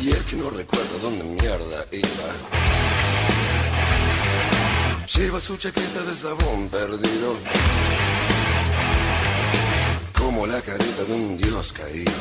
Y el que no recuerda dónde mierda iba. Lleva su chaqueta de sabón perdido. Como la carita de un dios caído.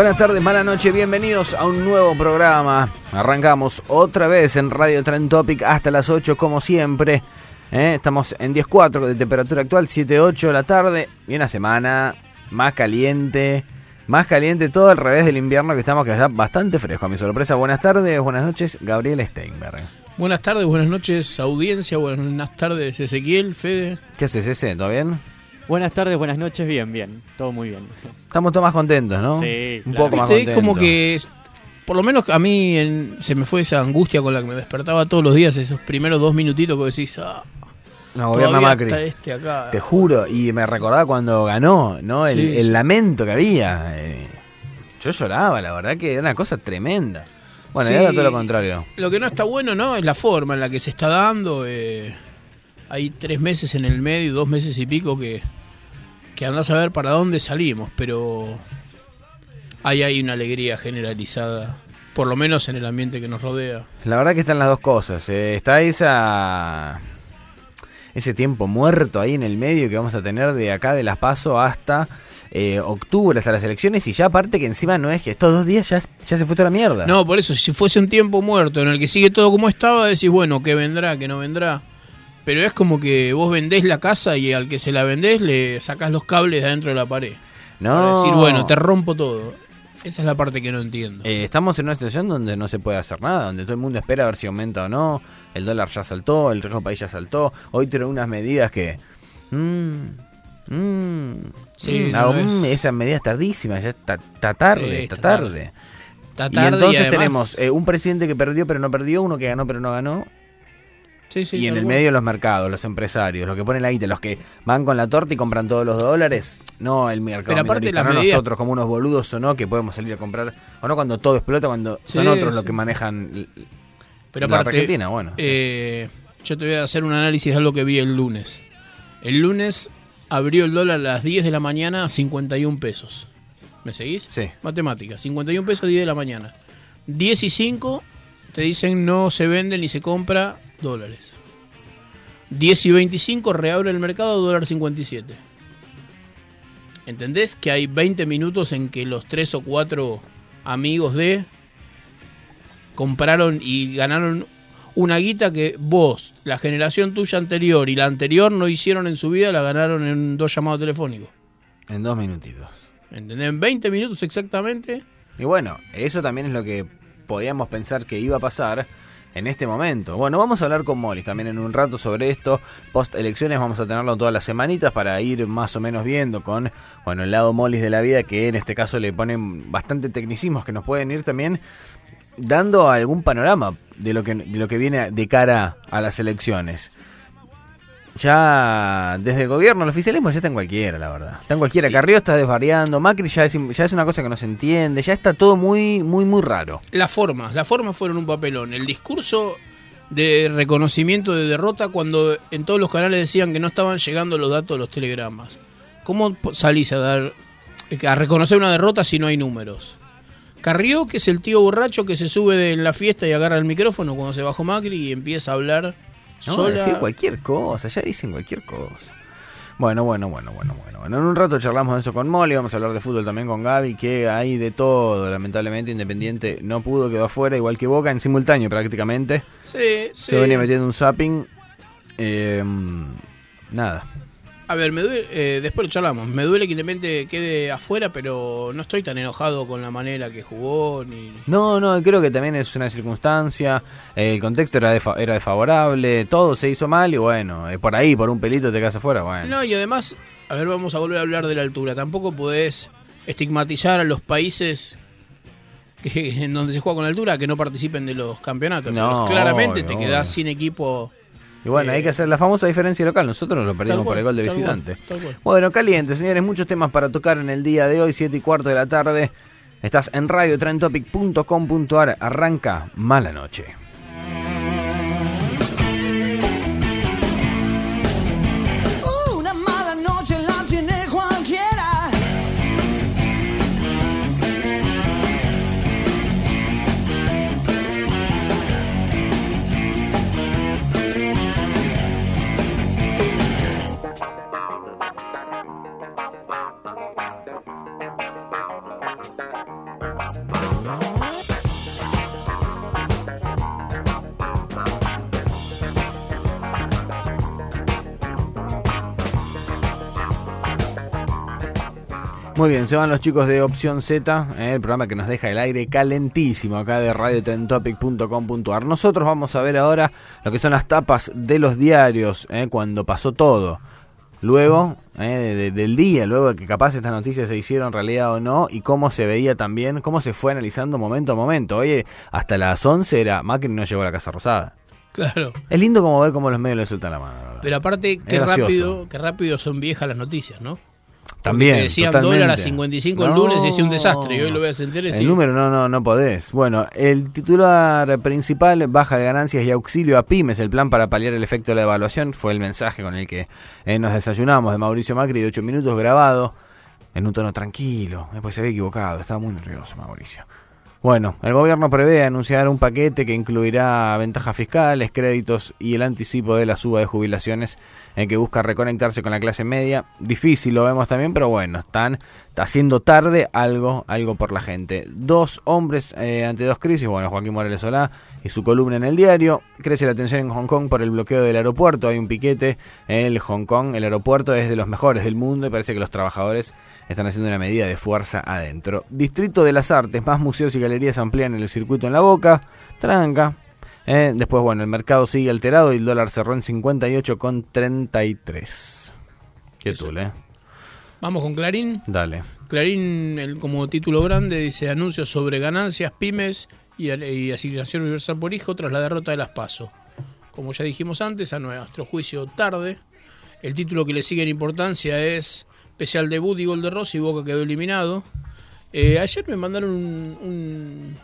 Buenas tardes, mala noche, bienvenidos a un nuevo programa. Arrancamos otra vez en Radio Trend Topic hasta las 8 como siempre. ¿eh? Estamos en 10.4 de temperatura actual, 7.8 de la tarde y una semana más caliente, más caliente todo al revés del invierno que estamos que ya bastante fresco. A mi sorpresa, buenas tardes, buenas noches, Gabriel Steinberg. Buenas tardes, buenas noches, audiencia, buenas tardes, Ezequiel, Fede. ¿Qué haces ese? ¿Todo bien? Buenas tardes, buenas noches, bien, bien, todo muy bien. Estamos todos más contentos, ¿no? Sí, un claro. poco más contentos. es como que, por lo menos a mí en- se me fue esa angustia con la que me despertaba todos los días, esos primeros dos minutitos que decís, ah, No, gobierna todavía Macri. está este acá. Te juro, y me recordaba cuando ganó, ¿no? El, Sí, el sí. lamento que había. eh, yo lloraba, la verdad que era una cosa tremenda. Bueno, Sí. ahora todo lo contrario. Lo que no está bueno, ¿no? Es la forma en la que se está dando. eh, hay tres meses en el medio, dos meses y pico que, que andás a ver para dónde salimos, pero hay ahí una alegría generalizada, por lo menos en el ambiente que nos rodea. La verdad que están las dos cosas. eh, Está esa ese tiempo muerto ahí en el medio que vamos a tener de acá de las paso hasta eh, octubre, hasta las elecciones. Y ya aparte que encima no es que estos dos días ya, ya se fue toda la mierda. No, por eso, si fuese un tiempo muerto en el que sigue todo como estaba, decís, bueno, que vendrá, que no vendrá. Pero es como que vos vendés la casa y al que se la vendés le sacás los cables de adentro de la pared. no. Para decir, bueno, te rompo todo. Esa es la parte que no entiendo. Eh, estamos en una situación donde no se puede hacer nada, donde todo el mundo espera a ver si aumenta o no. El dólar ya saltó, el riesgo país ya saltó. Hoy tiene unas medidas que. mm, mm, Sí, mm, no aún es- esas medidas tardísimas, ya está, está tarde, Sí, está, está tarde. tarde. Está Y tarde entonces además- tenemos eh, un presidente que perdió pero no perdió, uno que ganó pero no ganó. Sí, sí, y en el medio los mercados, los empresarios, los que ponen la guita, los que van con la torta y compran todos los dólares. No el mercado Pero aparte no nosotros como unos boludos o no que podemos salir a comprar. O no cuando todo explota, cuando son otros los que manejan Pero la aparte, Argentina, bueno. eh, yo te voy a hacer un análisis de algo que vi el lunes. El lunes abrió el dólar a las 10 de la mañana a 51 pesos. ¿Me seguís? Sí. Matemática, 51 pesos 10 de la mañana. 10 y 5 te dicen no se vende ni se compra dólares. 10 y 25 reabre el mercado dólar 57. ¿Entendés? Que hay 20 minutos en que los tres o cuatro amigos de compraron y ganaron una guita que vos, la generación tuya anterior y la anterior no hicieron en su vida, la ganaron en dos llamados telefónicos. En dos minutitos. ¿Entendés? En 20 minutos exactamente. Y bueno, eso también es lo que podíamos pensar que iba a pasar en este momento. Bueno, vamos a hablar con Molly también en un rato sobre esto. Post elecciones vamos a tenerlo todas las semanitas para ir más o menos viendo con, bueno, el lado Molly de la vida que en este caso le ponen bastante tecnicismos que nos pueden ir también dando algún panorama de lo que, de lo que viene de cara a las elecciones. Ya desde el gobierno, el oficialismo ya está en cualquiera, la verdad. Está en cualquiera. Sí. Carrió está desvariando, Macri ya es, ya es una cosa que no se entiende, ya está todo muy, muy, muy raro. Las formas, las formas fueron un papelón. El discurso de reconocimiento de derrota cuando en todos los canales decían que no estaban llegando los datos de los telegramas. ¿Cómo salís a dar a reconocer una derrota si no hay números? Carrió, que es el tío borracho que se sube de en la fiesta y agarra el micrófono cuando se bajó Macri y empieza a hablar No, sola. decir cualquier cosa, ya dicen cualquier cosa. Bueno, bueno, bueno, bueno, bueno, bueno. En un rato charlamos de eso con Molly, vamos a hablar de fútbol también con Gaby, que hay de todo. Lamentablemente Independiente no pudo, quedó afuera, igual que Boca, en simultáneo prácticamente. Sí, sí. Se venía metiendo un zapping. Eh, nada. A ver, me duele, eh, después lo charlamos. Me duele que Independiente quede afuera, pero no estoy tan enojado con la manera que jugó ni No, no, creo que también es una circunstancia. el contexto era, defa- era desfavorable, todo se hizo mal y bueno, eh, por ahí, por un pelito te quedas afuera. Bueno. No, y además, a ver, vamos a volver a hablar de la altura. Tampoco podés estigmatizar a los países que, en donde se juega con altura que no participen de los campeonatos. No, claramente obvio, te obvio. quedás sin equipo. Y bueno, Eh, hay que hacer la famosa diferencia local. Nosotros lo perdimos por el gol de tal cual, visitante. tal cual. Bueno, caliente, señores. Muchos temas para tocar en el día de hoy, 7 y cuarto de la tarde. Estás en radiotrentopic.com.ar. Arranca mala noche. Muy bien, se van los chicos de Opción Z, eh, el programa que nos deja el aire calentísimo acá de radiotrentopic.com.ar. Nosotros vamos a ver ahora lo que son las tapas de los diarios, eh, cuando pasó todo. Luego eh, de- de- del día, luego de que capaz estas noticias se hicieron realidad o no, y cómo se veía también, cómo se fue analizando momento a momento. Oye, hasta las 11 era Macri no llegó a la Casa Rosada. Claro. Es lindo como ver cómo los medios le sueltan la mano. la verdad. Pero aparte, qué rápido, qué rápido son viejas las noticias, ¿no? También. Te decían totalmente. dólar a 55 el lunes y decía un desastre. Y hoy lo veas enterar y El sí. número no, no, no podés. Bueno, el titular principal, baja de ganancias y auxilio a pymes, el plan para paliar el efecto de la devaluación, fue el mensaje con el que eh, nos desayunamos de Mauricio Macri de 8 minutos grabado en un tono tranquilo. Después se había equivocado, estaba muy nervioso Mauricio. Bueno, el gobierno prevé anunciar un paquete que incluirá ventajas fiscales, créditos y el anticipo de la suba de jubilaciones en que busca reconectarse con la clase media. Difícil lo vemos también, pero bueno, están está haciendo tarde algo, algo por la gente. Dos hombres eh, ante dos crisis, bueno, Joaquín Morales Solá y su columna en el diario. Crece la tensión en Hong Kong por el bloqueo del aeropuerto, hay un piquete. El Hong Kong, el aeropuerto es de los mejores del mundo y parece que los trabajadores están haciendo una medida de fuerza adentro. Distrito de las Artes, más museos y galerías amplían el circuito en la boca. Tranca. Eh, después, bueno, el mercado sigue alterado y el dólar cerró en 58,33. Qué tul, eh. Vamos con Clarín. Dale. Clarín, el, como título grande, dice anuncios sobre ganancias, pymes y, y asignación universal por hijo tras la derrota de las PASO. Como ya dijimos antes, a nuestro juicio tarde. El título que le sigue en importancia es especial debut y gol de Rossi, Boca quedó eliminado. Eh, ayer me mandaron un- un-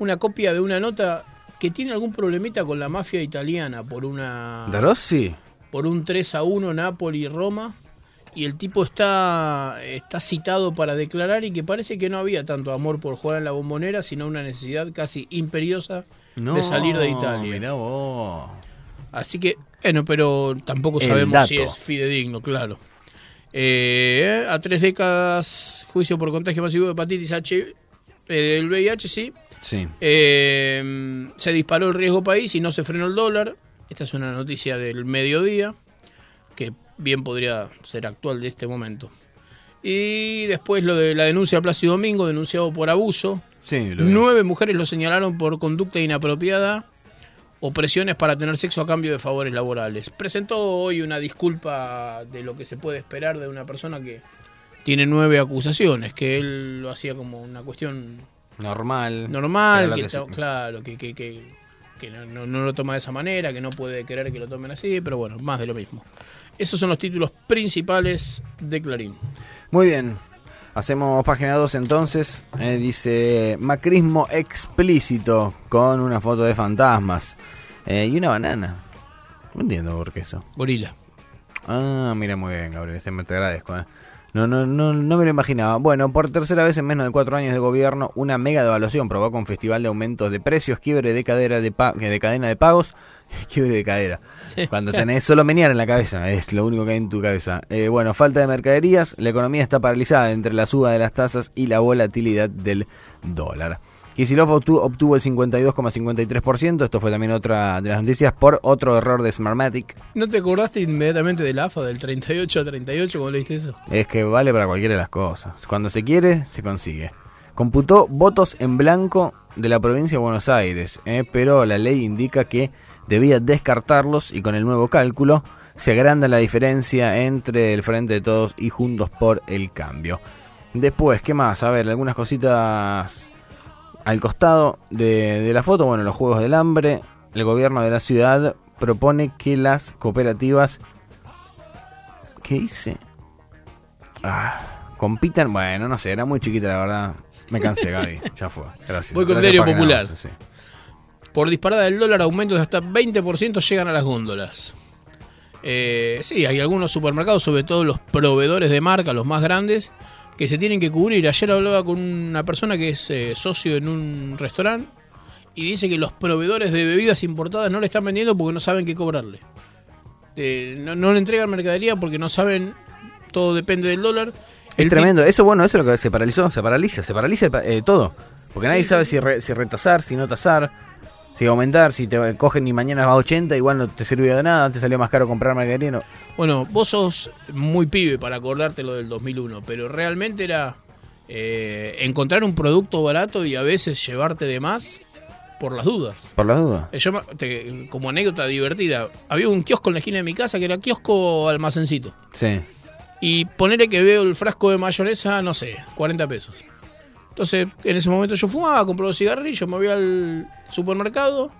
una copia de una nota que tiene algún problemita con la mafia italiana por una ¿De Rossi? por un 3 a 1 Napoli-Roma y el tipo está, está citado para declarar y que parece que no había tanto amor por jugar en la bombonera, sino una necesidad casi imperiosa No, de salir de Italia. mirá vos. Así que, bueno, pero tampoco El sabemos dato. si es fidedigno, claro. Eh, a tres décadas, juicio por contagio masivo de hepatitis H, eh, del VIH, sí. Sí. Eh, se disparó el riesgo país y no se frenó el dólar. Esta es una noticia del mediodía, que bien podría ser actual de este momento. Y después lo de la denuncia a Plácido Domingo, denunciado por abuso. Sí. Nueve mujeres lo señalaron por conducta inapropiada o presiones para tener sexo a cambio de favores laborales. Presentó hoy una disculpa de lo que se puede esperar de una persona que tiene nueve acusaciones, que él lo hacía como una cuestión Normal. normal, que que se- claro, que, que, que, que no, no- no lo toma de esa manera, que no puede querer que lo tomen así, pero bueno, más de lo mismo. Esos son los títulos principales de Clarín. Muy bien. Hacemos página 2 entonces. Eh, dice macrismo explícito con una foto de fantasmas. Eh, y una banana. No entiendo por qué eso. Gorila. Ah, mira, muy bien, Gabriel. Te, te agradezco. eh. No, no, no, no me lo imaginaba. Bueno, por tercera vez en menos de cuatro años de gobierno, una mega devaluación provoca un festival de aumentos de precios, quiebre de, cadera de, pa- de cadena de pagos. quiebre de cadera. Cuando tenés solo menear en la cabeza, es lo único que hay en tu cabeza. Eh, bueno, falta de mercaderías, la economía está paralizada entre la suba de las tasas y la volatilidad del dólar. Obtuvo, obtuvo el 52,53%, esto fue también otra de las noticias, por otro error de Smartmatic. ¿No te acordaste inmediatamente del AFA, del 38 a 38, cuando leíste eso? Es que vale para cualquiera de las cosas. Cuando se quiere, se consigue. Computó votos en blanco de la provincia de Buenos Aires, ¿eh? pero la ley indica que debía descartarlos y con el nuevo cálculo se agranda la diferencia entre el Frente de Todos y Juntos por el Cambio. Después, ¿qué más? A ver, algunas cositas al costado de, de la foto. Bueno, los Juegos del Hambre. El gobierno de la ciudad propone que las cooperativas... ¿Qué hice? Ah, compitan. Bueno, no sé, era muy chiquita la verdad. Me cansé, Gaby. Ya fue. Gracias. Voy con Gracias, diario página popular. 11, sí. Por disparada del dólar, aumentos de hasta 20% llegan a las góndolas. Eh, sí, hay algunos supermercados, sobre todo los proveedores de marca, los más grandes, que se tienen que cubrir. Ayer hablaba con una persona que es eh, socio en un restaurante y dice que los proveedores de bebidas importadas no le están vendiendo porque no saben qué cobrarle. Eh, no, no le entregan mercadería porque no saben, todo depende del dólar. Es El tremendo. Eso, bueno, eso es lo que se paralizó. Se paraliza. Se paraliza eh, todo. Porque nadie sabe si, re- si retasar, si no tasar, si aumentar, si te cogen y mañana va a 80, igual no te sirvió de nada. Te salió más caro comprar margarina. no. Bueno, vos sos muy pibe para acordarte lo del 2001, pero realmente era eh, encontrar un producto barato y a veces llevarte de más por las dudas. Por las dudas. Eh, yo te- como anécdota divertida, había un kiosco en la esquina de mi casa que era kiosco almacencito. Sí. Y ponerle que veo el frasco de mayonesa, no sé, 40 pesos. Entonces, en ese momento yo fumaba, compré los cigarrillos, me voy al supermercado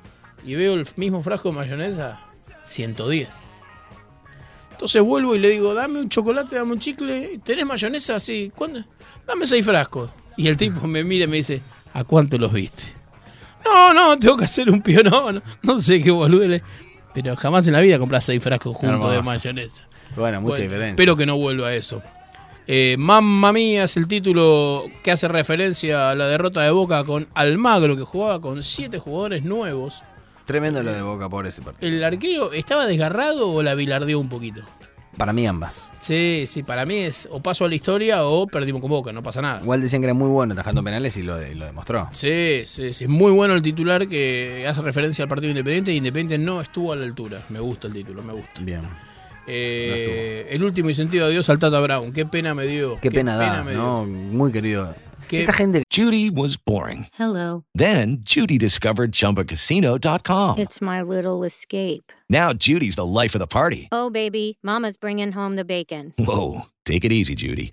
y veo el mismo frasco de mayonesa, 110. Entonces vuelvo y le digo, dame un chocolate, dame un chicle, ¿tenés mayonesa? Sí, ¿cuándo? Dame seis frascos. Y el tipo me mira y me dice, ¿a cuánto los viste? No, no, tengo que hacer un pío, no, sé qué boludo. le- Pero jamás en la vida compras seis frascos juntos de mayonesa. Bueno, mucha Bueno, diferencia. Espero que no vuelva a eso. Eh, Mamma Mía es el título que hace referencia a la derrota de Boca con Almagro, que jugaba con siete jugadores nuevos. Tremendo lo de Boca por ese partido. ¿El arquero estaba desgarrado o la bilardeó un poquito? Para mí ambas. Sí, sí, para mí es o paso a la historia o perdimos con Boca, no pasa nada. Igual decían que era muy bueno atajando penales y lo, de- lo demostró. Sí, sí, sí, es muy bueno el titular que hace referencia al partido Independiente. Independiente no estuvo a la altura. Me gusta el título, me gusta. Bien. Eh, el último y sentido adiós al Tata Brown. Qué pena me dio. Qué, pena, da, me dio. ¿no? Muy querido. Qué- Esa gente Judy was boring. Hello. Then Judy discovered ChumbaCasino.com. It's my little escape. Now Judy's the life of the party. Oh, baby, Mama's bringing home the bacon. Whoa, take it easy, Judy.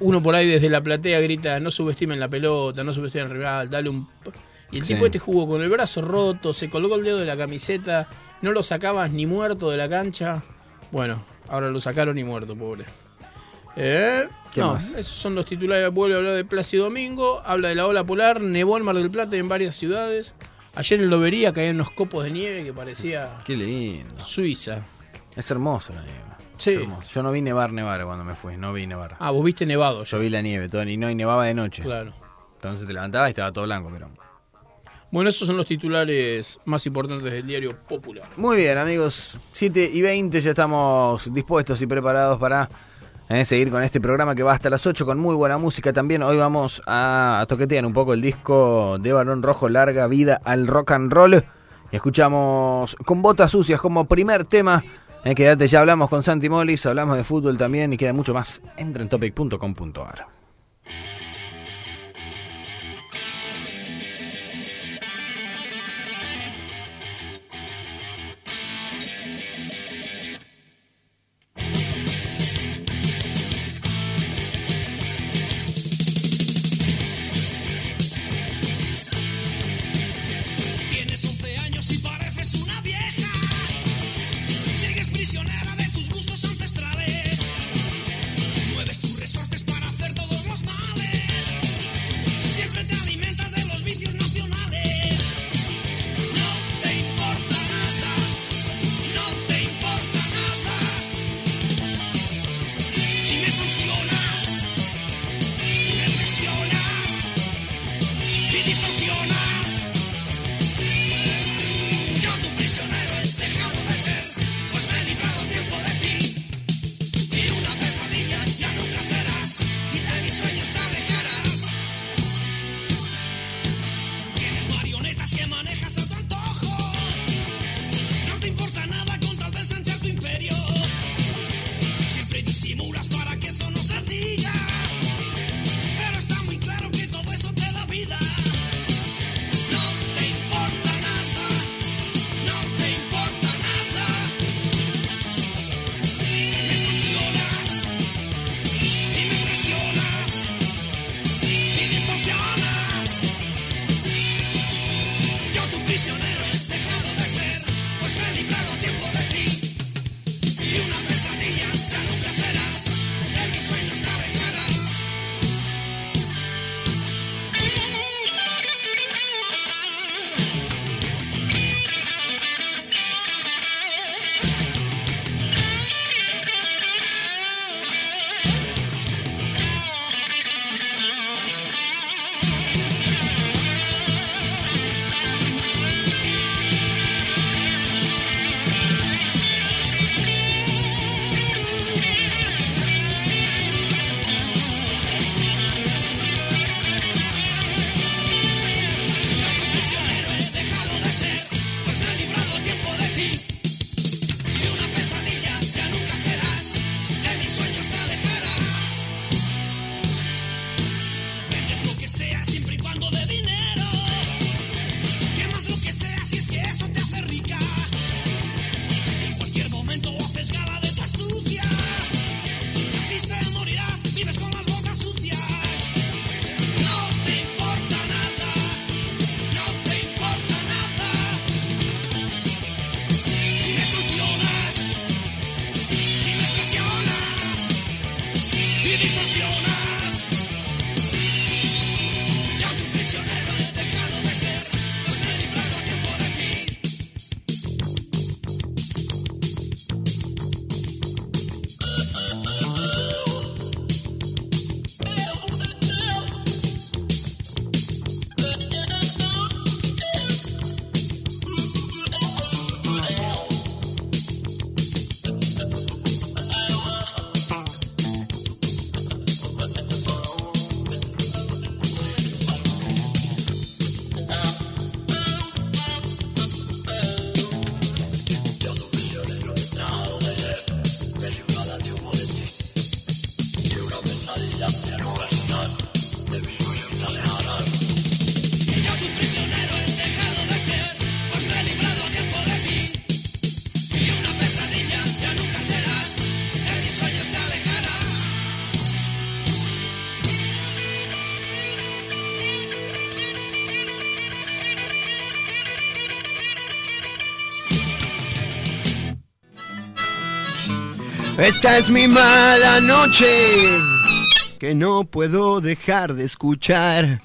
uno por ahí desde la platea grita no subestimen la pelota, no subestimen al rival, dale un... Y el Sí. tipo este jugó con el brazo roto, se colgó el dedo de la camiseta, no lo sacabas ni muerto de la cancha. Bueno, ahora lo sacaron y muerto, pobre. Eh, ¿Qué no, más? esos son los titulares. Vuelve a hablar de Plácido Domingo, habla de la ola polar, nevó en Mar del Plata y en varias ciudades. Ayer en Lobería caían unos copos de nieve que parecía Qué lindo. Suiza. Es hermoso la nieve. Sí. Yo no vi nevar, nevar cuando me fui. No vi nevar. Ah, vos viste nevado. Yo vi la nieve, todo, y no, y nevaba de noche. Claro. Entonces te levantabas y estaba todo blanco, pero... Bueno, esos son los titulares más importantes del diario Popular. Muy bien, amigos. 7 y 20 ya estamos dispuestos y preparados para eh, seguir con este programa que va hasta las 8 con muy buena música también. Hoy vamos a, a toquetear un poco el disco de Barón Rojo, Larga Vida al Rock and Roll. Y escuchamos con botas sucias como primer tema. Eh, quédate, ya hablamos con Santi Molis, hablamos de fútbol también y queda mucho más. Entra en topic.com.ar. Esta es mi mala noche que no puedo dejar de escuchar.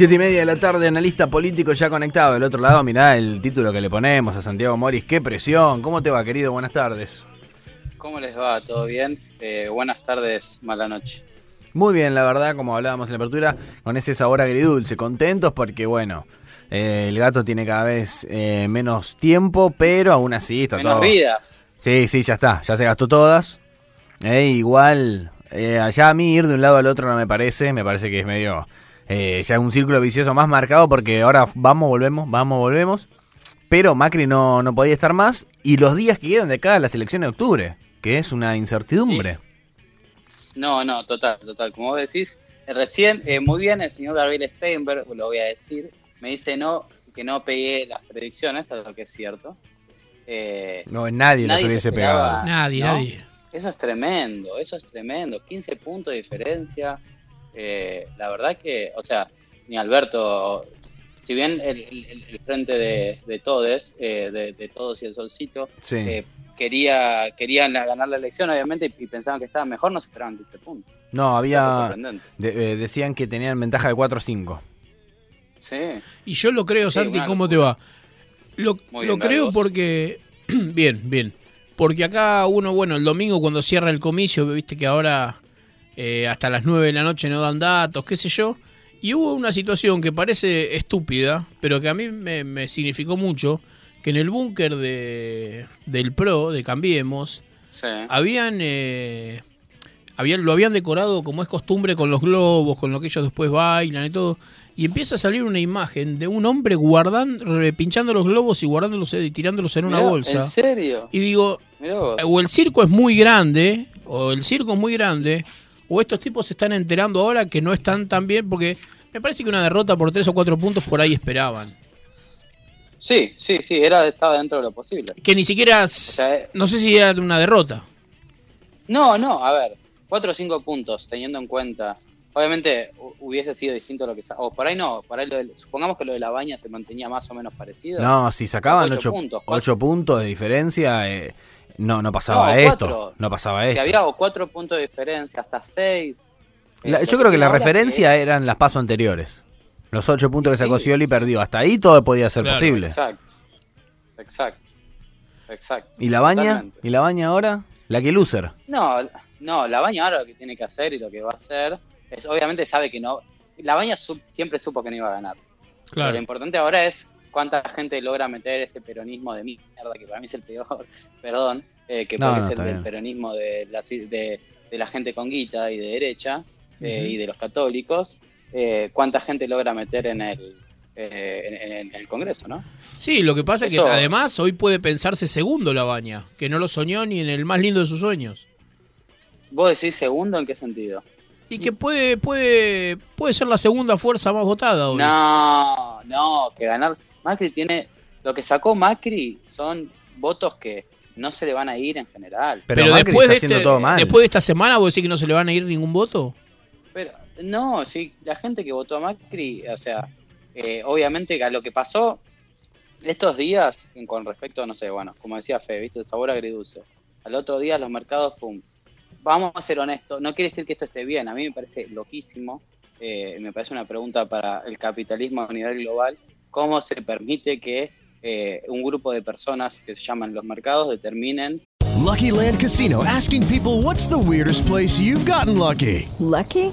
Siete y media de la tarde, analista político ya conectado. Del otro lado, mirá el título que le ponemos a Santiago Moris. ¡Qué presión! ¿Cómo te va, querido? Buenas tardes. ¿Cómo les va? ¿Todo bien? Eh, buenas tardes, mala noche. Muy bien, la verdad, como hablábamos en la apertura, con ese sabor agridulce. Contentos porque, bueno, eh, el gato tiene cada vez eh, menos tiempo, pero aún así está Menos todo. vidas. Sí, sí, ya está. Ya se gastó todas. Eh, igual, eh, allá a mí ir de un lado al otro no me parece. Me parece que es medio. Eh, ya un círculo vicioso más marcado porque ahora vamos, volvemos, vamos, volvemos. pero Macri no, no podía estar más y los días que quedan de acá a las elecciones de octubre, que es una incertidumbre. No, no, total, total. Como vos decís, eh, recién, eh, muy bien, el señor Gabriel Steinberg, lo voy a decir, me dice no que no pegué las predicciones, es lo que es cierto. Eh, No, nadie las se hubiese pegado. Nadie, ¿no? nadie. Eso es tremendo, eso es tremendo. 15 puntos de diferencia. Eh, la verdad que, o sea, ni Alberto, si bien el, el- el frente de, de todes, eh, de, de todos y el solcito, Sí. eh, quería querían ganar la elección, obviamente, y, y pensaban que estaba mejor, no se esperaban 15 puntos. No, había... sorprendente. de- eh, decían que tenían ventaja de 4 o 5. Sí. Y yo lo creo, Sí, Santi, una ¿cómo te va? Lo, Muy lo bien, creo porque... bien, bien. Porque acá uno, bueno, el domingo cuando cierra el comicio, viste que ahora eh, hasta las 9 de la noche no dan datos, qué sé yo. Y hubo una situación que parece estúpida, pero que a mí me, me significó mucho, que en el búnker de, del PRO, de Cambiemos, Sí. habían, eh, habían lo habían decorado como es costumbre con los globos, con lo que ellos después bailan y todo. Y empieza a salir una imagen de un hombre guardando, pinchando los globos y guardándolos eh, y tirándolos en una Mirá, bolsa. ¿En serio? Y digo, o el circo es muy grande, o el circo es muy grande, o estos tipos se están enterando ahora que no están tan bien, porque me parece que una derrota por tres o cuatro puntos por ahí esperaban. Sí, sí, sí, era, estaba dentro de lo posible. Que ni siquiera, sea, no sé si era una derrota. No, no, a ver, cuatro o cinco puntos, teniendo en cuenta. Obviamente hu- hubiese sido distinto lo que. O por ahí no, por ahí lo de- supongamos que lo de la baña se mantenía más o menos parecido. No, si sacaban Ocho 8 puntos, cuatro- puntos de diferencia, eh, no, no pasaba No, esto. cuatro. No pasaba Si esto. había o cuatro puntos de diferencia, hasta seis. Eh, La- yo creo que la referencia es- eran las pasos anteriores. Los 8 puntos que sacó Sí. Scioli perdió. Hasta ahí todo podía ser Claro, posible. Exacto. Exacto. Exacto. ¿Y la baña? Totalmente. ¿Y la baña ahora? La que loser. No, no, la baña ahora lo que tiene que hacer y lo que va a hacer es, obviamente sabe que no. La baña su- siempre supo que no iba a ganar. Pero Claro. lo importante ahora es cuánta gente logra meter ese peronismo de mierda, que para mí es el peor, perdón, eh, que No, puede no, ser del peronismo de la, de, de la gente con guita y de derecha eh, y de los católicos, eh, cuánta gente logra meter en el, en, en- el Congreso, ¿no? Sí, lo que pasa es que además hoy puede pensarse segundo la baña, que no lo soñó ni en el más lindo de sus sueños. ¿Vos decís segundo en qué sentido? Y que puede, puede, puede ser la segunda fuerza más votada hoy. No, no, que ganar. Macri tiene. Lo que sacó Macri son votos que no se le van a ir en general. Pero, Pero, Macri después, está de haciendo este, todo mal. después de esta semana, ¿vos decís que no se le van a ir ningún voto? Pero no, sí, la gente que votó a Macri, o sea, eh, obviamente a lo que pasó estos días con respecto, no sé, bueno, como decía Fe, viste, el sabor agridulce. Al otro día los mercados, pum. Vamos a ser honestos, no quiere decir que esto esté bien, a mí me parece loquísimo, eh, me parece una pregunta para el capitalismo a nivel global, cómo se permite que eh, un grupo de personas que se llaman los mercados determinen Lucky Land Casino asking people what's the weirdest place you've gotten lucky? Lucky?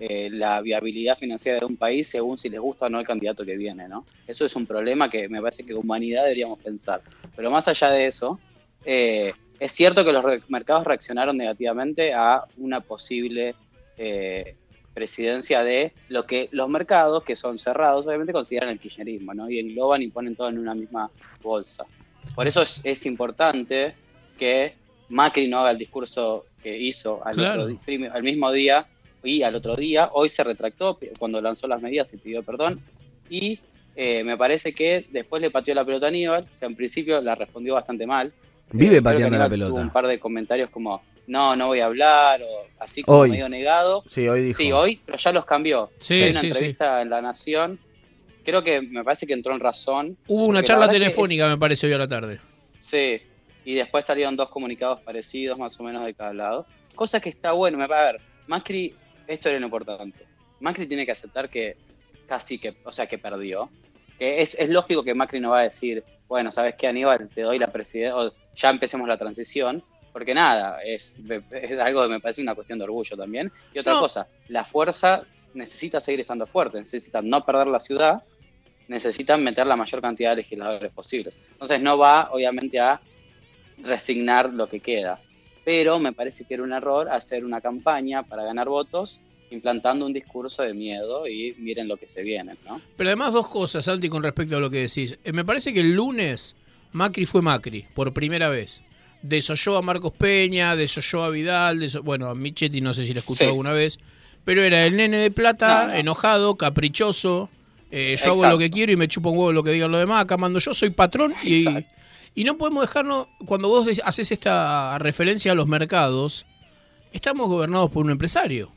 Eh, la viabilidad financiera de un país según si les gusta o no el candidato que viene, ¿no? Eso es un problema que me parece que humanidad deberíamos pensar. Pero más allá de eso, eh, es cierto que los re- mercados reaccionaron negativamente a una posible eh, presidencia de lo que los mercados, que son cerrados, obviamente consideran el kirchnerismo, ¿no? Y engloban y ponen todo en una misma bolsa. Por eso es, es importante que Macri no haga el discurso que hizo al, Claro. otro al mismo día y al otro día. Hoy se retractó cuando lanzó las medidas y pidió perdón. Y eh, me parece que después le pateó la pelota a Aníbal, que en principio la respondió bastante mal. Vive pateando la Aníbal tuvo pelota. un par de comentarios como, no, no voy a hablar, o así como Hoy. medio negado. Sí, hoy dijo. Sí, hoy, pero ya los cambió. Sí, Hay una sí, sí. entrevista en La Nación. Creo que me parece que entró en razón. Hubo una charla telefónica, es- me parece, hoy a la tarde. Sí, y después salieron dos comunicados parecidos, más o menos de cada lado. Cosa que está bueno, me va a ver. Macri, esto era lo importante. Macri tiene que aceptar que casi que, o sea, que perdió. Que es, es lógico que Macri no va a decir, bueno, ¿sabes qué, Aníbal? Te doy la presidencia, o ya empecemos la transición. Porque nada, es, es algo que me parece una cuestión de orgullo también. Y otra No. cosa, la fuerza necesita seguir estando fuerte, necesita no perder la ciudad, necesitan meter la mayor cantidad de legisladores posibles. Entonces no va, obviamente, a resignar lo que queda. Pero me parece que era un error hacer una campaña para ganar votos implantando un discurso de miedo y miren lo que se viene, ¿no? Pero además dos cosas, Santi, con respecto a lo que decís. Eh, me parece que el lunes Macri fue Macri, por primera vez. Desoyó a Marcos Peña, desoyó a Vidal, deso- bueno, a Michetti no sé si lo escuchó Sí. alguna vez, pero era el nene de plata, No, no. enojado, caprichoso, eh, yo hago lo que quiero y me chupo un huevo lo que digan los demás, acá mando yo, soy patrón y, y no podemos dejarnos, cuando vos haces esta referencia a los mercados, estamos gobernados por un empresario.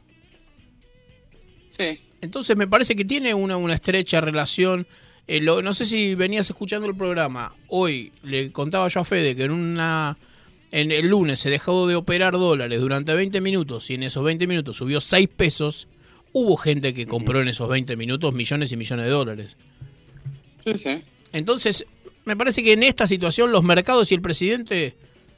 Sí. Entonces me parece que tiene una, una estrecha relación. eh, lo- no sé si venías escuchando el programa. Hoy le contaba yo a Fede que en una en el lunes se dejó de operar dólares durante 20 minutos y en esos 20 minutos subió 6 pesos. Hubo gente que compró en esos 20 minutos millones y millones de dólares. Sí, sí. Entonces, me parece que en esta situación los mercados y el presidente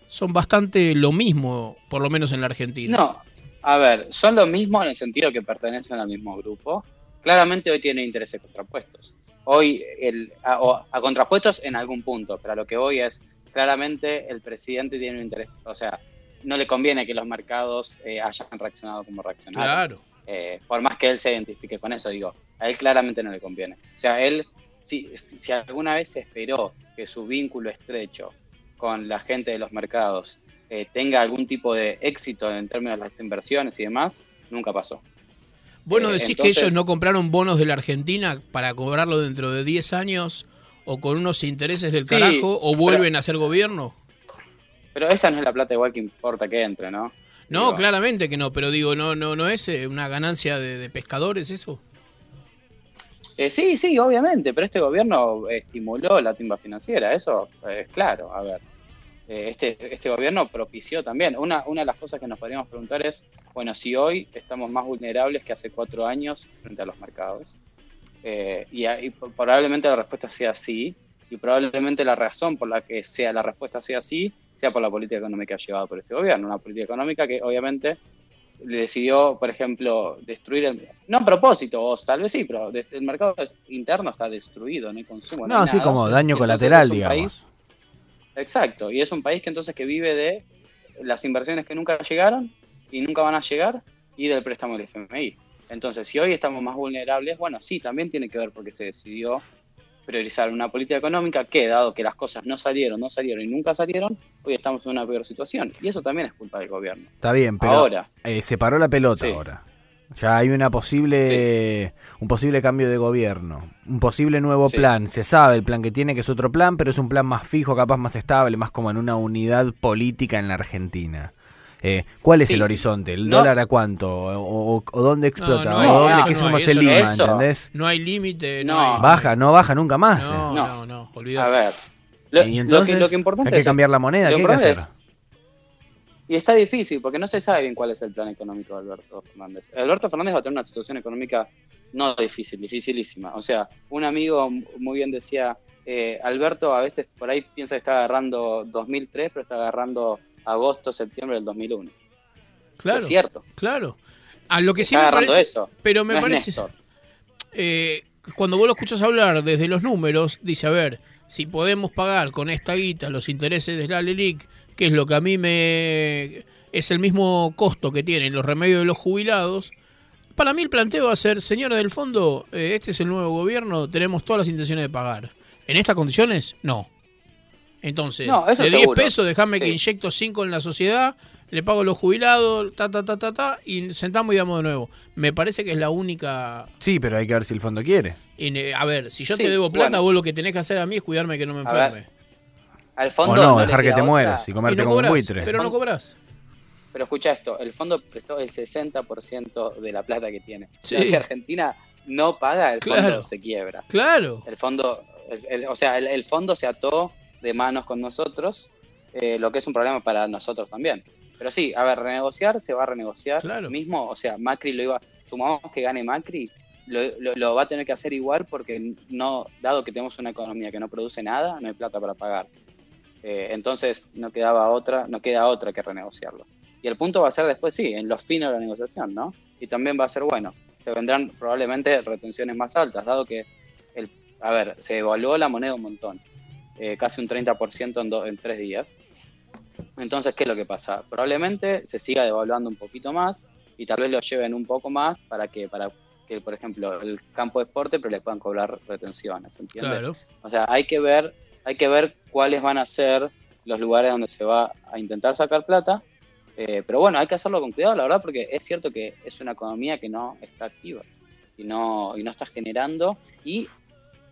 son bastante lo mismo, por lo menos en la Argentina. No, a ver, son lo mismo en el sentido que pertenecen al mismo grupo. Claramente hoy tiene intereses contrapuestos. Hoy, el, a, o a contrapuestos en algún punto, pero a lo que voy es, claramente el presidente tiene un interés, o sea, no le conviene que los mercados eh, hayan reaccionado como reaccionaron. Claro. Eh, por más que él se identifique con eso, digo, a él claramente no le conviene. O sea, él, si, si alguna vez se esperó que su vínculo estrecho con la gente de los mercados eh, tenga algún tipo de éxito en términos de las inversiones y demás, nunca pasó. Bueno, Eh, decís que ellos no compraron bonos de la Argentina para cobrarlo dentro de 10 años o con unos intereses del Sí, carajo o pero- vuelven a ser gobierno. Pero esa no es la plata igual que importa que entre, ¿no? No, Digo, claramente que no, pero digo, no no no es eh, una ganancia de, de pescadores eso. Eh, sí, sí, obviamente, pero este gobierno estimuló la timba financiera, eso es claro. A ver, eh, este, este gobierno propició también. Una, una de las cosas que nos podríamos preguntar es, bueno, si hoy estamos más vulnerables que hace cuatro años frente a los mercados, eh, y, ahí probablemente la respuesta sea sí, y probablemente la razón por la que sea la respuesta sea sí, sea por la política económica llevada por este gobierno, una política económica que obviamente decidió, por ejemplo, destruir el, no a propósito, o tal vez sí, pero el mercado interno está destruido, no hay consumo. No, hay así nada. como daño Entonces colateral, digamos. país- exacto, y es un país que entonces que vive de las inversiones que nunca llegaron y nunca van a llegar y del préstamo del FMI. Entonces, si hoy estamos más vulnerables, bueno, sí, también tiene que ver porque se decidió priorizar una política económica que, dado que las cosas no salieron, no salieron y nunca salieron, hoy estamos en una peor situación. Y eso también es culpa del gobierno. Está bien, pero Ahora. eh, se paró la pelota Sí. ahora. Ya hay una posible un posible cambio de gobierno, un posible nuevo Sí. plan. Se sabe el plan que tiene que es otro plan, pero es un plan más fijo, capaz más estable, más como en una unidad política en la Argentina. Eh, ¿Cuál es Sí. el horizonte? ¿El No. dólar a cuánto? ¿O, o- o dónde explota? no ¿O dónde hay, el Lima? No hay límite, no, Baja, no baja nunca más. No, eh. no, no, olvídate. A ver, lo, y lo entonces que, lo que importante hay que es- cambiar la moneda, ¿qué hay que hacer? es- y está difícil porque no se sabe bien cuál es el plan económico de Alberto Fernández. Alberto Fernández va a tener una situación económica no difícil, dificilísima. O sea, un amigo muy bien decía, eh, Alberto a veces por ahí piensa que está agarrando 2003, pero está agarrando agosto, septiembre del 2001. Claro. Es cierto. Claro. A lo que sí me parece, eso. pero me No parece eh, cuando vos lo escuchas hablar desde los números, dice, a ver, si podemos pagar con esta guita los intereses de la LELIC, que es lo que a mí me... es el mismo costo que tienen los remedios de los jubilados, para mí el planteo va a ser, señora del fondo, eh, este es el nuevo gobierno, tenemos todas las intenciones de pagar. ¿En estas condiciones? No. Entonces, No, eso de 10 seguro. pesos, déjame que inyecto 5 en la sociedad, le pago a los jubilados, ta, ta, ta, ta, ta, y sentamos y damos de nuevo. Me parece que es la única... Sí, pero hay que ver si el fondo quiere. eh, a ver, si yo Sí, te debo plata, bueno. vos lo que tenés que hacer a mí es cuidarme que no me enferme. Al O fondo no, le dejar que te otra. mueras y comerte como un buitre. Pero no cobras. Pero escucha esto, el fondo prestó el 60% de la plata que tiene. Sí. Si Argentina no paga, el Claro. fondo se quiebra. Claro. El fondo, el- el- o sea, el, el fondo se ató de manos con nosotros, eh, lo que es un problema para nosotros también. Pero sí, a ver, renegociar se va a renegociar. Mismo, o sea, Macri lo iba, sumamos que gane Macri, lo, lo- lo va a tener que hacer igual porque no, dado que tenemos una economía que no produce nada, no hay plata para pagar. Eh, entonces no quedaba otra, no queda otra que renegociarlo. Y el punto va a ser después, sí, en los fines de la negociación, ¿no? Y también va a ser bueno. Se vendrán probablemente retenciones más altas, dado que, el, a ver, se evaluó la moneda un montón, eh, casi un 30% en, do- en tres días. Entonces, ¿qué es lo que pasa? Probablemente se siga devaluando un poquito más y tal vez lo lleven un poco más para que, para que por ejemplo, el campo de deporte, pero le puedan cobrar retenciones, ¿entiendes? Claro. O sea, hay que ver, hay que ver cuáles van a ser los lugares donde se va a intentar sacar plata. eh, pero bueno, hay que hacerlo con cuidado, la verdad, porque es cierto que es una economía que no está activa y no, y no está generando. Y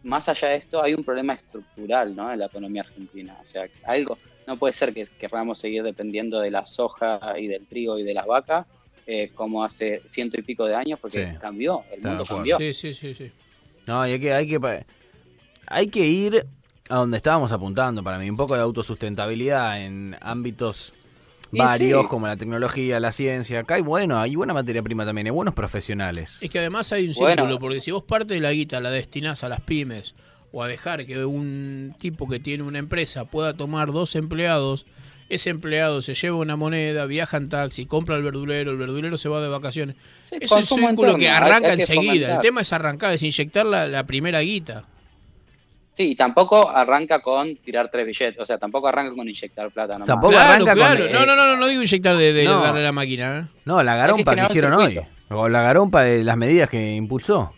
más allá de esto, hay un problema estructural ¿no? en la economía argentina. O sea, algo, no puede ser que querramos seguir dependiendo de la soja y del trigo y de las vacas eh, como hace ciento y pico de años, porque Sí. cambió, el mundo cambió. Sí, sí, sí, sí. No, y hay que, hay que, hay que ir a donde estábamos apuntando para mí, un poco de autosustentabilidad en ámbitos varios sí. como la tecnología, la ciencia. Acá hay bueno, hay buena materia prima también, hay buenos profesionales. Es que además hay un Bueno. círculo, porque si vos parte de la guita la destinás a las pymes o a dejar que un tipo que tiene una empresa pueda tomar dos empleados, ese empleado se lleva una moneda, viaja en taxi, compra al verdulero, el verdulero se va de vacaciones. Sí, es consumo círculo que interno, arranca hay que enseguida. El tema es arrancar, es inyectar la, la primera guita. Sí, y tampoco arranca con tirar tres billetes, o sea, tampoco arranca con inyectar plata. nomás. Tampoco claro, arranca con, claro. eh, no, no, no, no, no digo inyectar de, de no. darle a la máquina. ¿eh? No, la garompa que, hicieron hoy. O la garompa de las medidas que impulsó.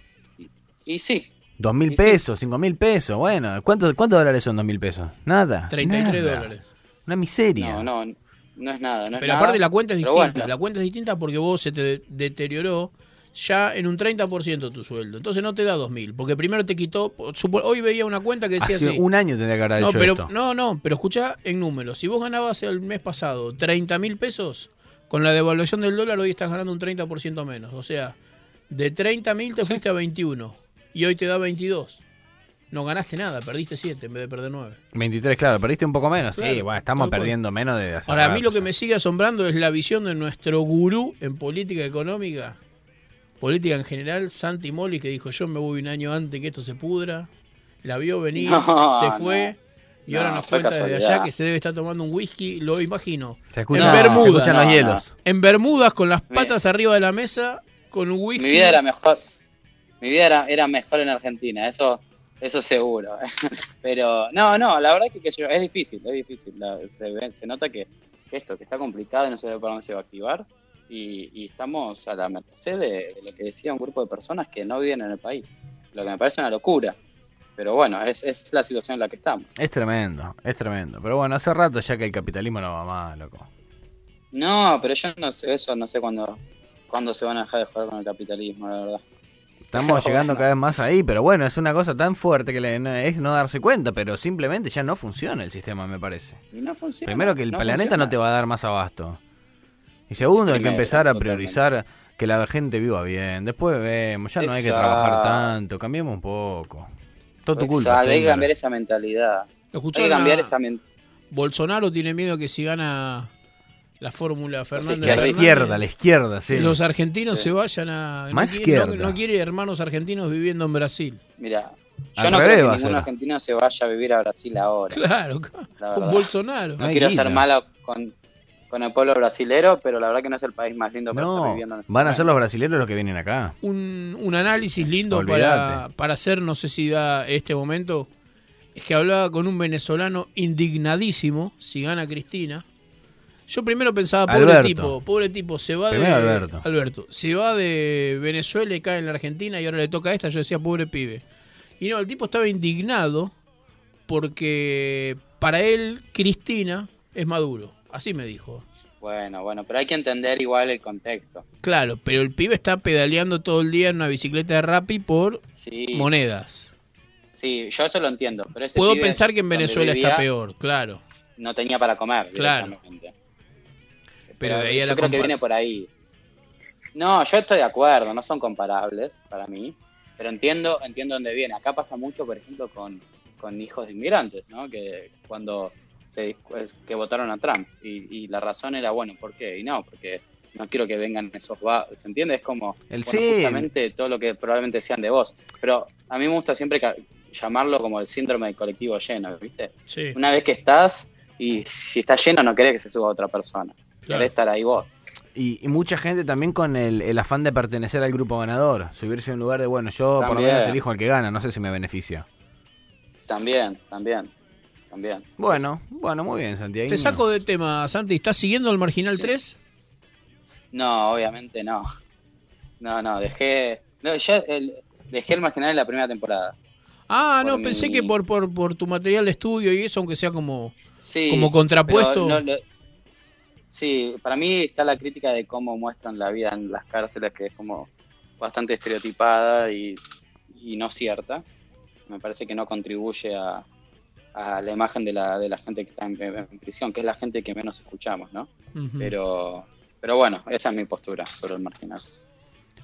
Y sí, Dos mil sí. pesos, cinco mil pesos. Bueno, ¿cuántos cuántos dólares son dos mil pesos? Nada. 33 nada. dólares. Una miseria. no, no, no es nada. No es Pero nada, aparte la cuenta es distinta. bueno. La cuenta es distinta porque vos se te de- deterioró ya en un 30% tu sueldo. Entonces no te da 2.000. Porque primero te quitó... supo- Hoy veía una cuenta que decía Hace así. un año tendría que haber no, hecho pero, esto. no, no, pero escucha en números. Si vos ganabas el mes pasado 30 mil pesos, con la devaluación del dólar hoy estás ganando un 30% menos. O sea, de 30 mil te fuiste a 21 y hoy te da 22. No ganaste nada, perdiste 7 en vez de perder 9. 23, claro, perdiste un poco menos. sí, bueno, estamos perdiendo menos de hace Ahora, a mí lo que me sigue asombrando es la visión de nuestro gurú en política económica, política en general, Santi Moli, que dijo, yo me voy un año antes que esto se pudra, la vio venir, No, se fue, y No, ahora nos cuenta desde casualidad. allá que se debe estar tomando un whisky, lo imagino. Se escucha- en se Bermudas, escuchan los hielos. En Bermudas, con las patas arriba de la mesa, con un whisky. Mi vida era mejor. Mi vida era, era mejor en Argentina, eso eso seguro. Pero no, no, la verdad que, sé yo, es difícil, es difícil. La- se, ve- se nota que, que esto, que está complicado y no se ve por dónde se va a activar. Y, y estamos a la merced de, de lo que decía un grupo de personas que no viven en el país. Lo que me parece una locura. Pero bueno, es, es la situación en la que estamos. Es tremendo, es tremendo. Pero bueno, hace rato ya que el capitalismo no va más, loco. No, pero yo no sé eso, no sé cuándo, cuándo se van a dejar de jugar con el capitalismo, la verdad. Estamos llegando cada vez más ahí, pero bueno, es una cosa tan fuerte que le- no- es no darse cuenta, pero simplemente ya no funciona el sistema, me parece. Y no funciona. Primero que el no planeta funciona. no te va a dar más abasto. Y segundo, hay que empezar a totalmente. priorizar que la gente viva bien. Después vemos, ya no hay que trabajar tanto, cambiemos un poco. Todo tu culpa. Hay que cambiar esa mentalidad. Hay que cambiar a- esa mentalidad. Bolsonaro tiene miedo que si gana la fórmula Fernández. La Fernández, izquierda, la izquierda, sí. Los argentinos Sí. se vayan a. Más no, quiere, no- izquierda. no quiere hermanos argentinos viviendo en Brasil. Mira, yo Al no creo que a ningún ser. argentino se vaya a vivir a Brasil ahora. Claro, la con. Bolsonaro. No hay quiero guita. ser malo con, con el pueblo brasilero, pero la verdad que no es el país más lindo para estar No, viviendo. en este van a ser los brasileños los que vienen acá. un, un análisis lindo para, para hacer, no sé si da este momento, es que hablaba con un venezolano indignadísimo si gana Cristina. Yo primero pensaba, pobre Alberto. tipo, pobre tipo, se va Primero de... Alberto. Alberto, se va de Venezuela y cae en la Argentina y ahora le toca a esta, yo decía, pobre pibe. Y no, el tipo estaba indignado porque para él Cristina es Maduro, así me dijo. Bueno, bueno, pero hay que entender igual el contexto. Claro, pero el pibe está pedaleando todo el día en una bicicleta de Rappi por Sí. monedas. Sí, yo eso lo entiendo. Pero ese Puedo pibe pensar que en Venezuela está peor, claro. No tenía para comer. Claro. Pero de ahí a yo la creo que viene por ahí. No, yo estoy de acuerdo, no son comparables para mí, pero entiendo, entiendo dónde viene. Acá pasa mucho, por ejemplo, con, con hijos de inmigrantes, ¿no? Que cuando se que votaron a Trump y, y la razón era bueno, ¿por qué? Y no, porque no quiero que vengan esos va ¿se entiende? Es como El bueno, sí. justamente todo lo que probablemente decían de vos, pero a mí me gusta siempre llamarlo como el síndrome del colectivo lleno, ¿viste? Sí. Una vez que estás y si está lleno no querés que se suba otra persona, Claro. querés estar ahí vos. Y, y mucha gente también con el, el afán de pertenecer al grupo ganador. Subirse a un lugar de, bueno, yo por lo menos elijo al que gana, no sé si me beneficia. También, también, también. Bueno, bueno, muy bien, Santiago. Te saco de tema, Santi. ¿Estás siguiendo el Marginal 3? No, obviamente no. No, no, dejé. No, ya el, dejé el marginal en la primera temporada. Ah, no, pensé que por, por, por tu material de estudio y eso, aunque sea como, Sí. como contrapuesto. pero no lo- sí, para mí está la crítica de cómo muestran la vida en las cárceles, que es como bastante estereotipada y, y no cierta. Me parece que no contribuye a, a la imagen de la, de la gente que está en, en prisión, que es la gente que menos escuchamos, ¿no? Pero, pero bueno, esa es mi postura sobre el marginal.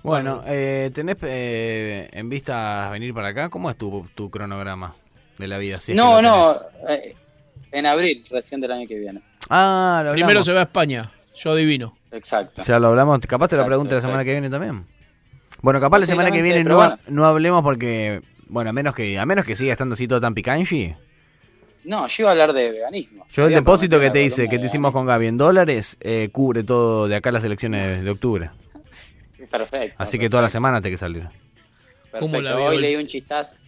Bueno, eh, ¿tenés eh, en vista venir para acá? ¿Cómo es tu, tu cronograma de la vida? Si no, no, eh, en abril, recién del año que viene. Ah, lo Primero se va a España. Yo adivino. Exacto. Ya lo hablamos. Capaz te lo Exacto, pregunte la semana exacto. que viene también. Bueno, capaz la semana que viene no, bueno. no hablemos porque, bueno, a menos que a menos que siga estando así todo tan picanchi. No, yo iba a hablar de veganismo. Yo el depósito que te hice, que te hicimos con Gaby en dólares, eh, cubre todo de acá las elecciones de, octubre. Perfecto. Así que toda la semana te que salir. Perfecto. la Hoy el- leí un chistazo.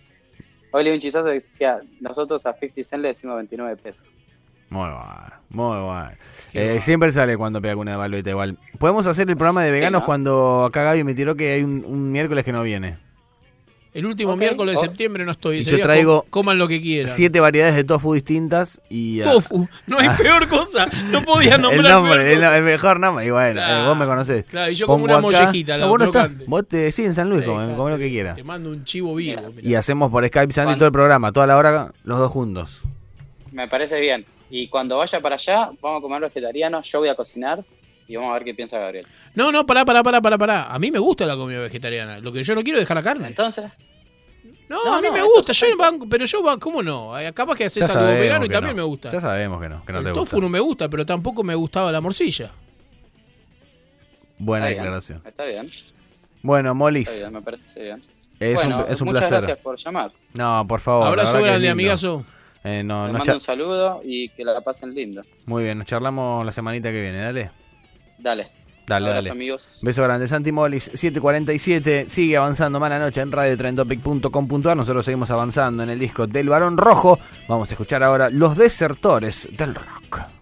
Hoy leí un chistazo que decía, nosotros a 50 Cent le decimos 29 pesos. Muy bueno, muy bueno. Eh, siempre sale cuando pega una balueta igual. Podemos hacer el programa de veganos ¿no? cuando acá Gaby me tiró que hay un, un miércoles que no viene. El último miércoles de Oh. septiembre no estoy. Y yo traigo co- coman lo que quieran. Siete variedades de tofu distintas y... Tofu. No hay ah, peor cosa. No podía el nombrar nombre, peor el, cosa. el mejor nombre. Y bueno, eh, Claro. vos me conocés. Claro, y yo como una acá- mollejita, la No, vos no estás. Vos te sí, en San Luis, Sí, come, claro. come lo que quieras. Te mando un chivo vivo. mirá. Y hacemos por Skype Sandy todo el programa, toda la hora, los dos juntos. Me parece bien. Y cuando vaya para allá, vamos a comer vegetariano, yo voy a cocinar y vamos a ver qué piensa Gabriel. No, no, pará, pará, pará, pará, pará. A mí me gusta la comida vegetariana. Lo que yo no quiero es dejar la carne. Entonces, No, No, a mí no, me gusta. Yo banco- pero yo, ¿cómo no? Eh, Capaz que haces algo vegano y también no. me gusta. Ya sabemos que no, que no el te tofu gusta. no me gusta, pero tampoco me gustaba la morcilla. Buena está bien, declaración. Está bien, Bueno, Molis. está bien, me parece bien. Es bueno, un, es un muchas placer. gracias por llamar. No, por favor. Abrazo grande, amigazo. Eh, no, Les nos mando un saludo y que la pasen lindo. Muy bien, nos charlamos la semanita que viene, dale. Dale. Dale, Abrazo, dale. amigos. Beso grande, Santi Molis, 747, sigue avanzando mala noche en radiotrentopic.com.ar, nosotros seguimos avanzando en el disco del Barón Rojo, vamos a escuchar ahora Los Desertores del Rock.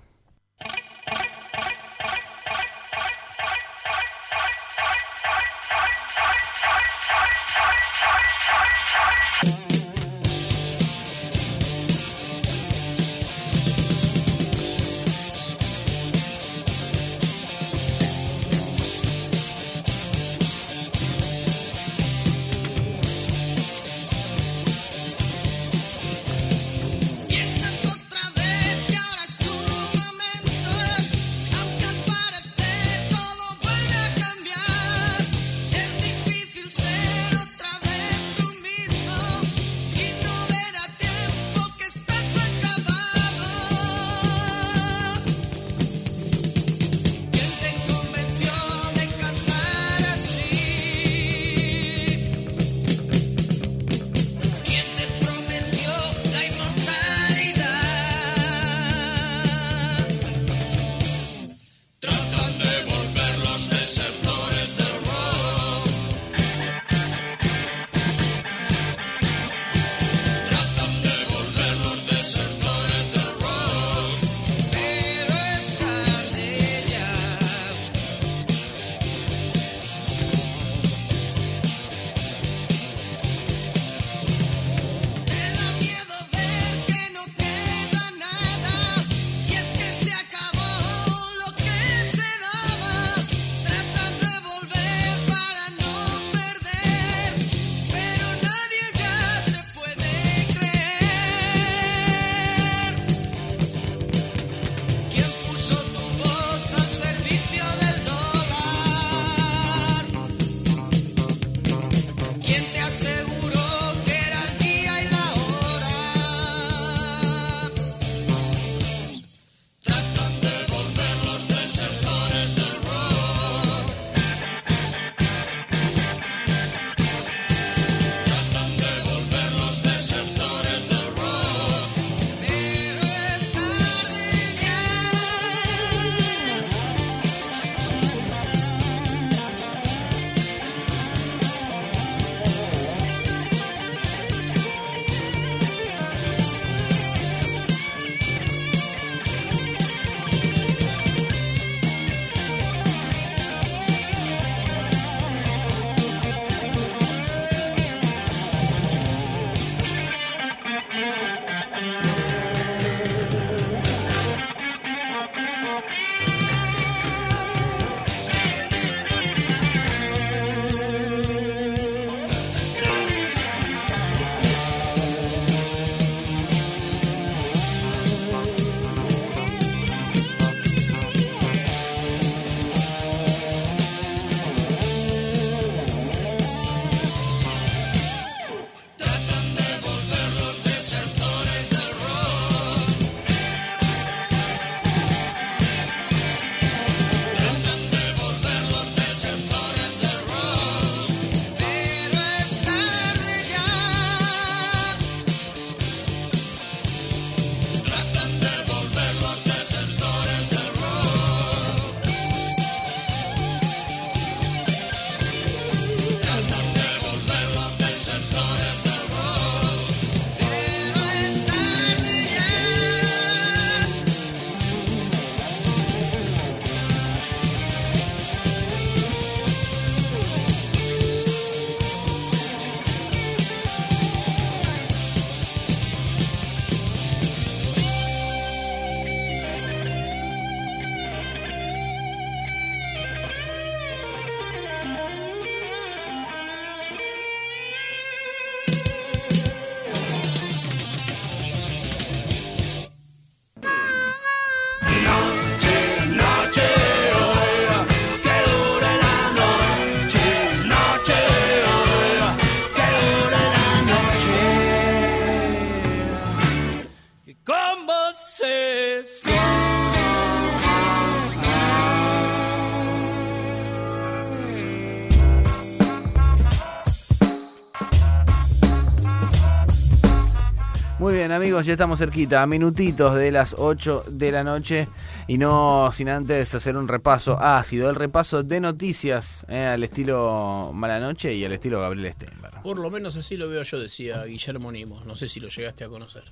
Ya estamos cerquita, a minutitos de las 8 de la noche. Y no sin antes hacer un repaso ácido, el repaso de noticias eh, al estilo Mala Noche y al estilo Gabriel Steinberg. Por lo menos así lo veo yo, decía Guillermo Nimos. No sé si lo llegaste a conocer.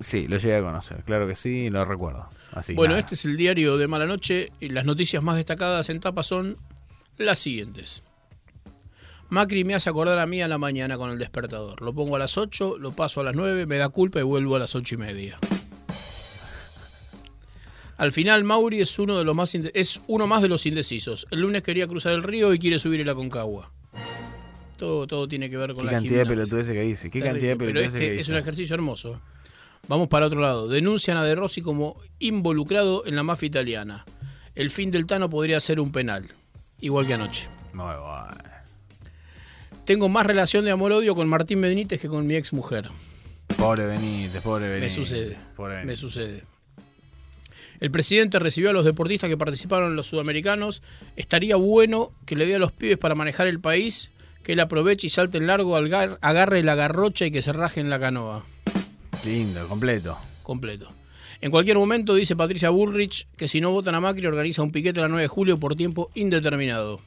Sí, lo llegué a conocer, claro que sí, lo recuerdo. Así bueno, nada. este es el diario de Mala Noche y las noticias más destacadas en tapa son las siguientes. Macri me hace acordar a mí a la mañana con el despertador. Lo pongo a las 8, lo paso a las 9, me da culpa y vuelvo a las 8 y media. Al final, Mauri es uno, de los más es uno más de los indecisos. El lunes quería cruzar el río y quiere subir el Aconcagua. Todo, todo tiene que ver con Qué la cantidad de gimnasia. pelotudeces que dice, qué Terrible, cantidad de pero este que es un ejercicio hermoso. Vamos para otro lado. Denuncian a De Rossi como involucrado en la mafia italiana. El fin del Tano podría ser un penal, igual que anoche. Muy bueno. Tengo más relación de amor-odio con Martín Benítez que con mi ex mujer. Pobre Benítez, pobre Me Benítez. sucede. Pobre Me sucede. El presidente recibió a los deportistas que participaron en los sudamericanos. Estaría bueno que le dé a los pibes para manejar el país, que él aproveche y salte en largo, agarre la garrocha y que se raje en la canoa. Lindo, completo. Completo. En cualquier momento, dice Patricia Bullrich, que si no votan a Macri organiza un piquete la 9 de julio por tiempo indeterminado.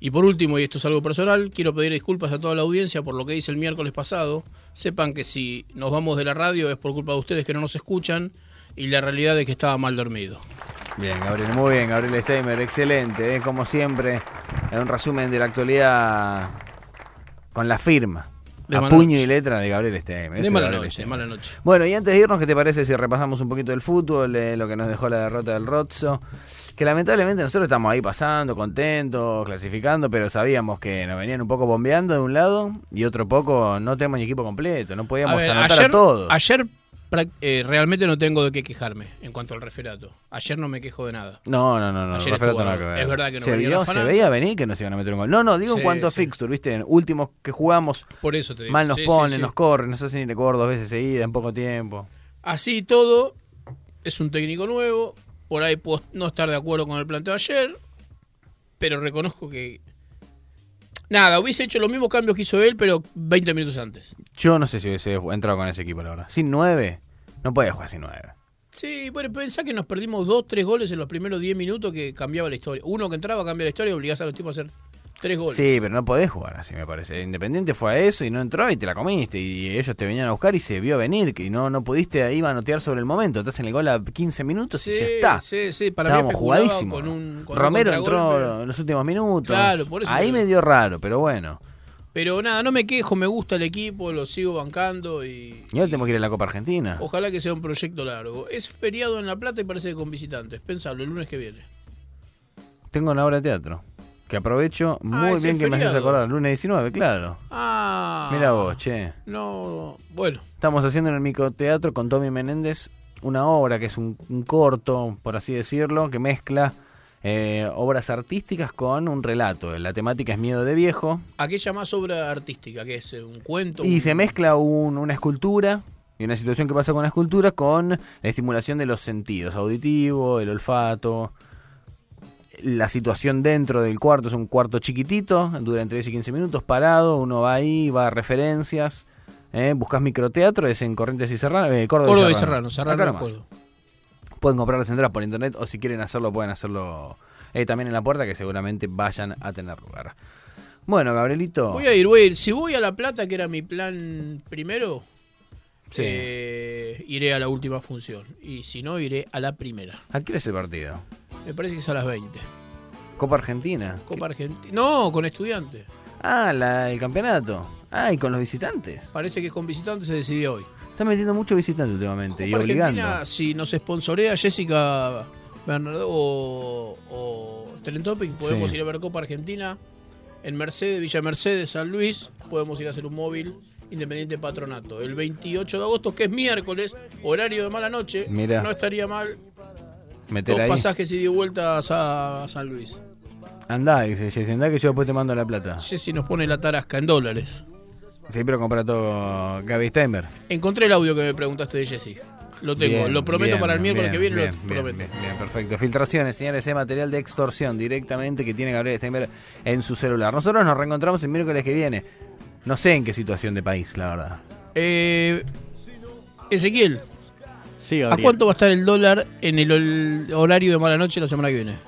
Y por último, y esto es algo personal, quiero pedir disculpas a toda la audiencia por lo que hice el miércoles pasado. Sepan que si nos vamos de la radio es por culpa de ustedes que no nos escuchan y la realidad es que estaba mal dormido. Bien, Gabriel, muy bien, Gabriel Steimer, excelente, eh, como siempre, en un resumen de la actualidad con la firma, De a puño noche. y letra de Gabriel Steimer. De mala noche, de mala noche. Bueno, y antes de irnos, ¿qué te parece si repasamos un poquito del fútbol, eh, lo que nos dejó la derrota del Rozzo? Que lamentablemente nosotros estamos ahí pasando, contentos, clasificando, pero sabíamos que nos venían un poco bombeando de un lado y otro poco no tenemos ni equipo completo, no podíamos A ver, anotar ayer, a todos. ayer eh, realmente no tengo de qué quejarme en cuanto al referato. Ayer no me quejo de nada. No, no, no, no. Ayer referato bárbaro. ver. Es verdad que no se, vio- se veía venir que nos iban a meter un gol. No, no, digo en cuanto a sí. fixture, ¿viste? En últimos que jugamos, Por eso te digo. mal nos Sí, ponen, nos corren, no sé si le cobro dos veces seguidas en poco tiempo. Así todo, es un técnico nuevo. Por ahí puedo no estar de acuerdo con el planteo de ayer. Pero reconozco que. Nada, hubiese hecho los mismos cambios que hizo él, pero 20 minutos antes. Yo no sé si hubiese entrado con ese equipo, la verdad. Sin nueve, no puede jugar sin nueve. Sí, bueno, pensá que nos perdimos dos, tres goles en los primeros 10 minutos que cambiaba la historia. Uno que entraba cambia la historia y obligás a los tipos a hacer tres goles. Sí, pero no podés jugar así, me parece. Independiente fue a eso y no entró y te la comiste. Y ellos te venían a buscar y se vio venir. Que no, no pudiste ahí manotear sobre el momento. Estás en el gol a 15 minutos y Sí, ya está. sí, sí, para mí Estábamos especulaba jugadísimos. con un- con un Romero entró en los últimos minutos. Claro, por eso Ahí me dio raro, pero bueno. Pero nada, no me quejo, me gusta el equipo, lo sigo bancando y Y ahora tenemos que ir a la Copa Argentina. ojalá que sea un proyecto largo. Es feriado en La Plata y parece que con visitantes. Pensalo, el lunes que viene. Tengo una obra de teatro. Que aprovecho muy Ah, bien que me feriado. acordar. Lunes 19, claro. Ah. Mira vos, che. No, bueno. Estamos haciendo en el microteatro con Tommy Menéndez una obra que es un, un corto, por así decirlo, que mezcla eh, obras artísticas con un relato. La temática es miedo de viejo. ¿A qué llamás obra artística? ¿Qué es? ¿Un cuento? Y un- se mezcla un- una escultura y una situación que pasa con la escultura con la estimulación de los sentidos, auditivo, el olfato. La situación dentro del cuarto es un cuarto chiquitito, dura entre 10 y 15 minutos, parado, uno va ahí, va a referencias, eh, buscas microteatro, es en Corrientes y Serrano, eh, Córdoba, Córdoba y Serrano. Serrano, Serrano. Pueden comprar las entradas por internet o si quieren hacerlo pueden hacerlo eh, también en la puerta que seguramente vayan a tener lugar. Bueno, Gabrielito. Voy a ir, voy a ir. Si voy a La Plata, que era mi plan primero, Sí. eh, iré a la última función. Y si no, iré a la primera. ¿A qué es el partido? Me parece que es a las 20. Copa Argentina. Copa Argentina. No, con estudiantes. Ah, la- el campeonato. Ah, y con los visitantes. Parece que con visitantes se decidió hoy. Están metiendo mucho visitante últimamente y obligando. Argentina, si nos sponsorea Jessica Bernardo o, o Telentopic, podemos Sí. ir a ver Copa Argentina en Mercedes, Villa Mercedes, San Luis. Podemos ir a hacer un móvil Independiente Patronato. El 28 de agosto, que es miércoles, horario de mala noche. Mirá. No estaría mal Meter dos ahí. pasajes y de vueltas a San Luis. Andá, dice Jessy, andá que yo después te mando la plata. Jessy nos pone la tarasca en dólares. Sí, pero compra todo Gaby Steinberg. Encontré el audio que me preguntaste de Jessy. Lo tengo, Bien, lo prometo bien, para el miércoles que viene, bien, lo prometo. Bien, bien, perfecto. Filtraciones, señores, ese material de extorsión directamente que tiene Gabriel Steinberg en su celular. Nosotros nos reencontramos el miércoles que viene. No sé en qué situación de país, la verdad. Eh, Ezequiel, Sí, ¿a cuánto va a estar el dólar en el horario de mala noche la semana que viene?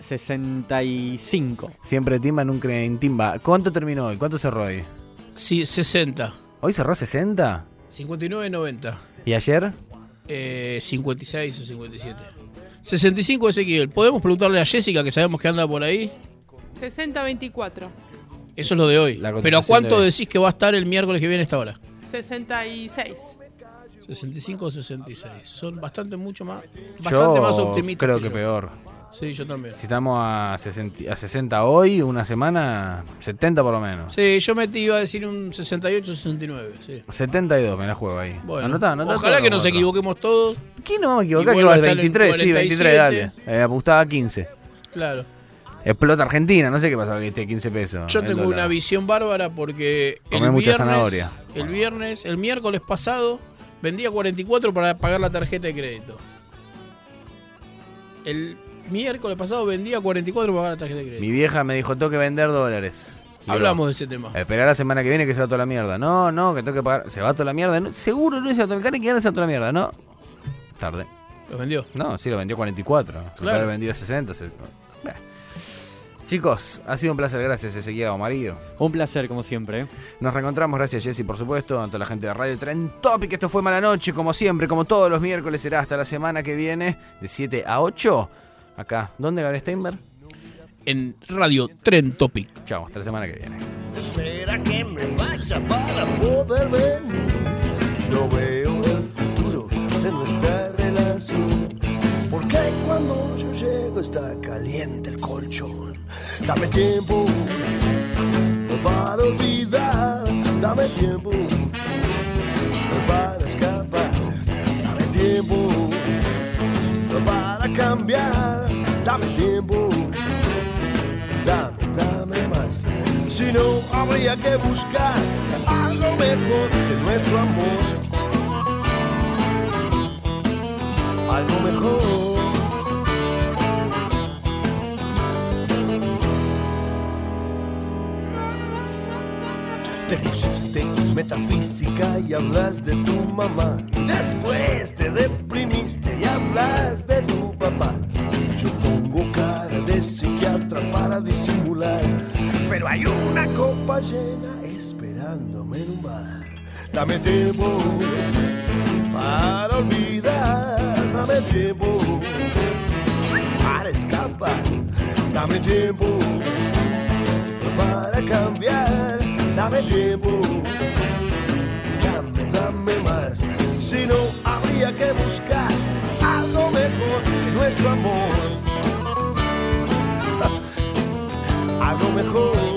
65. Siempre timba, nunca en timba. ¿Cuánto terminó hoy? ¿Cuánto cerró hoy? Sí, 60. ¿Hoy cerró 60? 59.90. ¿Y ayer? Eh, 56 o 57. 65 Ezequiel. ¿Podemos preguntarle a Jessica que sabemos que anda por ahí? 60-24. Eso es lo de hoy. Pero ¿a cuánto de hoy. decís que va a estar el miércoles que viene a esta hora? 66. 65 o 66. Son bastante mucho más bastante Yo más optimistas. creo que, yo. peor. Sí, yo también. Si estamos a 60, a 60 hoy, una semana, 70 por lo menos. Sí, yo me iba a decir un 68 69, sí. 72 me la juego ahí. Bueno, Anotá, anotá ojalá que nos otro. equivoquemos todos. ¿Qué no vamos a equivocar? Que vuelva va a al estar en 23, sí, 23, dale. 47. Eh, apostaba a 15. Claro. Explota Argentina, no sé qué pasa que esté 15 pesos. Yo tengo dólar. una visión bárbara porque Comé el mucha viernes, zanahoria. el viernes, el miércoles pasado vendía 44 para pagar la tarjeta de crédito. El miércoles pasado vendía 44 para pagar la tarjeta de crédito. Mi vieja me dijo, tengo que vender dólares. Digo, Hablamos de ese tema. Esperar la semana que viene que se va toda la mierda. No, no, que tengo que pagar. Se va toda la mierda. No, seguro no es automecánica que se va toda la mierda, ¿no? Tarde. ¿Lo vendió? No, sí, lo vendió 44. Claro. Lo vendió a 60. se- Bah. Chicos, ha sido un placer. Gracias, Ezequiel Amarillo. Un placer, como siempre. ¿eh? Nos reencontramos, gracias Jessy, por supuesto, a toda la gente de Radio Tren Topic. Esto fue Mala Noche, como siempre, como todos los miércoles, será hasta la semana que viene, de 7 a 8. Acá, ¿dónde Gabriel Steinberg? En Radio Tren Topic. Chao, hasta la semana que viene. Espera que me vaya para poder venir. No veo el futuro de nuestra relación. Porque cuando yo llego está caliente el colchón. Dame tiempo para olvidar. Dame tiempo para escapar. Dame tiempo para cambiar. Dame tiempo dame, dame más. Si no, habría que buscar algo mejor que nuestro amor. Algo mejor. Te pusiste metafísica y hablas de tu mamá. Y después te deprimiste y hablas de tu papá. Yo pongo cara de psiquiatra para disimular. Pero hay una copa llena esperándome en un bar. Dame tiempo para olvidar. Dame tiempo para escapar. Dame tiempo para cambiar. Dame tiempo. Dame, dame más. Si no, habría que buscar algo mejor que nuestro amor. Algo mejor.